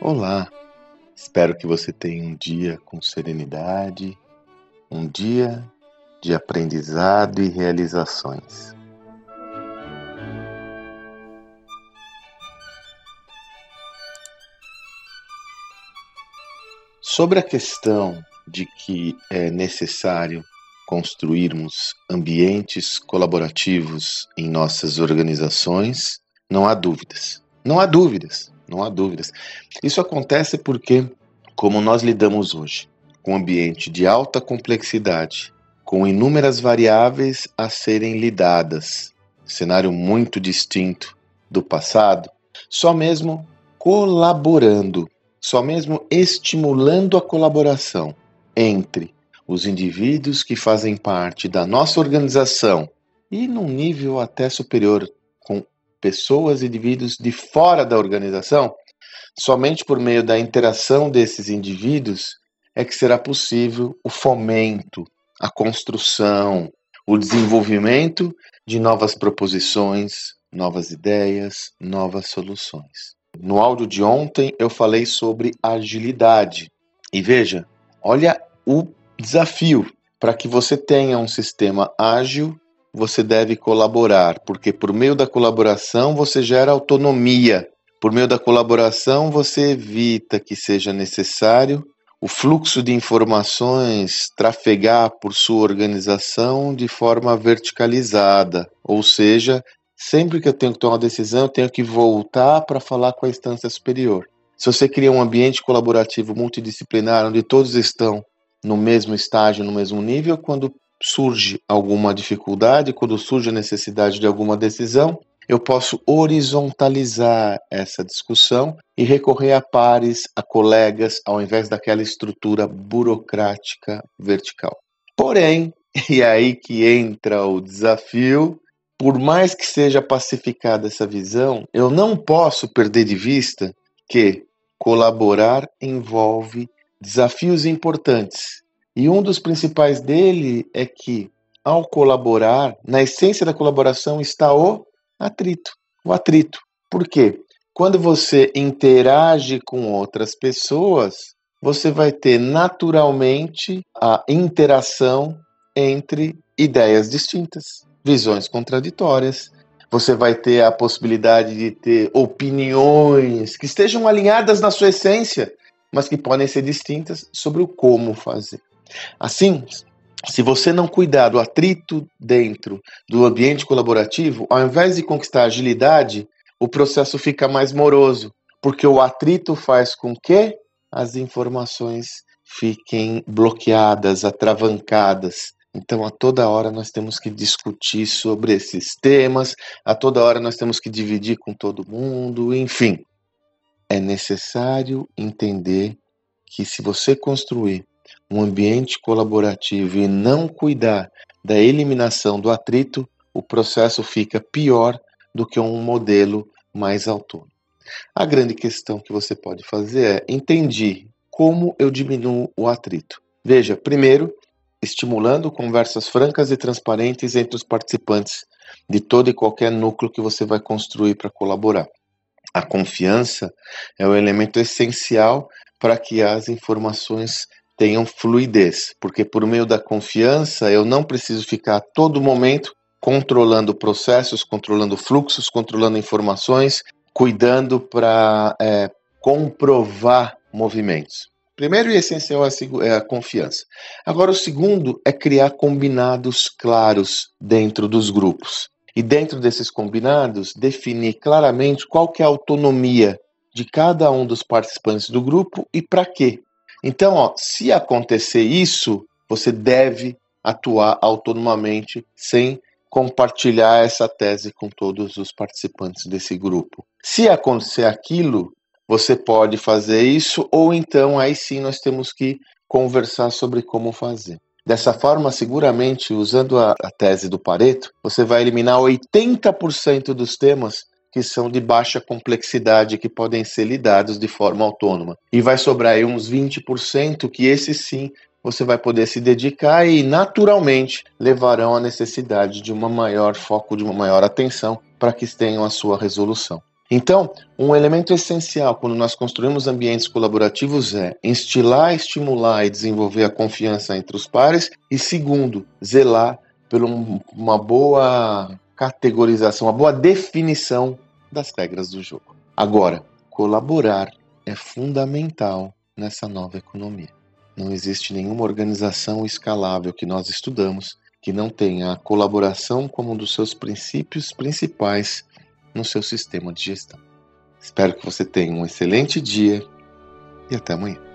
Olá, espero que você tenha um dia com serenidade, um dia de aprendizado e realizações. Sobre a questão de que é necessário construirmos ambientes colaborativos em nossas organizações, não há dúvidas. Não há dúvidas, não há dúvidas. Isso acontece porque, como nós lidamos hoje, com um ambiente de alta complexidade, com inúmeras variáveis a serem lidadas, cenário muito distinto do passado, só mesmo colaborando, só mesmo estimulando a colaboração entre os indivíduos que fazem parte da nossa organização e num nível até superior pessoas e indivíduos de fora da organização, somente por meio da interação desses indivíduos é que será possível o fomento, a construção, o desenvolvimento de novas proposições, novas ideias, novas soluções. No áudio de ontem eu falei sobre agilidade. E veja, olha o desafio. Para que você tenha um sistema ágil, você deve colaborar, porque por meio da colaboração você gera autonomia. Por meio da colaboração você evita que seja necessário o fluxo de informações trafegar por sua organização de forma verticalizada, ou seja, sempre que eu tenho que tomar uma decisão, eu tenho que voltar para falar com a instância superior. Se você cria um ambiente colaborativo multidisciplinar onde todos estão no mesmo estágio, no mesmo nível, quando surge alguma dificuldade, quando surge a necessidade de alguma decisão, eu posso horizontalizar essa discussão e recorrer a pares, a colegas, ao invés daquela estrutura burocrática vertical. Porém, e aí que entra o desafio, por mais que seja pacificada essa visão, eu não posso perder de vista que colaborar envolve desafios importantes. E um dos principais dele é que, ao colaborar, na essência da colaboração está o atrito. O atrito. Por quê? Quando você interage com outras pessoas, você vai ter naturalmente a interação entre ideias distintas, visões contraditórias. Você vai ter a possibilidade de ter opiniões que estejam alinhadas na sua essência, mas que podem ser distintas sobre o como fazer. Assim, se você não cuidar do atrito dentro do ambiente colaborativo, ao invés de conquistar agilidade, o processo fica mais moroso, porque o atrito faz com que as informações fiquem bloqueadas, atravancadas. Então, a toda hora nós temos que discutir sobre esses temas, a toda hora nós temos que dividir com todo mundo, enfim. É necessário entender que se você construir um ambiente colaborativo e não cuidar da eliminação do atrito, o processo fica pior do que um modelo mais autônomo. A grande questão que você pode fazer é entender como eu diminuo o atrito. Veja, primeiro, estimulando conversas francas e transparentes entre os participantes de todo e qualquer núcleo que você vai construir para colaborar. A confiança é o elemento essencial para que as informações tenham fluidez, porque por meio da confiança eu não preciso ficar a todo momento controlando processos, controlando fluxos, controlando informações, cuidando para é, comprovar movimentos. Primeiro e essencial é, é a confiança. Agora, o segundo é criar combinados claros dentro dos grupos. E dentro desses combinados, definir claramente qual que é a autonomia de cada um dos participantes do grupo e para quê. Então, ó, se acontecer isso, você deve atuar autonomamente sem compartilhar essa tese com todos os participantes desse grupo. Se acontecer aquilo, você pode fazer isso, ou então aí sim nós temos que conversar sobre como fazer. Dessa forma, seguramente, usando a, a tese do Pareto, você vai eliminar 80% dos temas que são de baixa complexidade que podem ser lidados de forma autônoma. E vai sobrar aí uns 20% que esses sim você vai poder se dedicar e naturalmente levarão à necessidade de uma maior foco, de uma maior atenção para que tenham a sua resolução. Então, um elemento essencial quando nós construímos ambientes colaborativos é instilar, estimular e desenvolver a confiança entre os pares, e segundo, zelar por uma boa categorização, uma boa definição das regras do jogo. Agora, colaborar é fundamental nessa nova economia. Não existe nenhuma organização escalável que nós estudamos que não tenha a colaboração como um dos seus princípios principais no seu sistema de gestão. Espero que você tenha um excelente dia e até amanhã.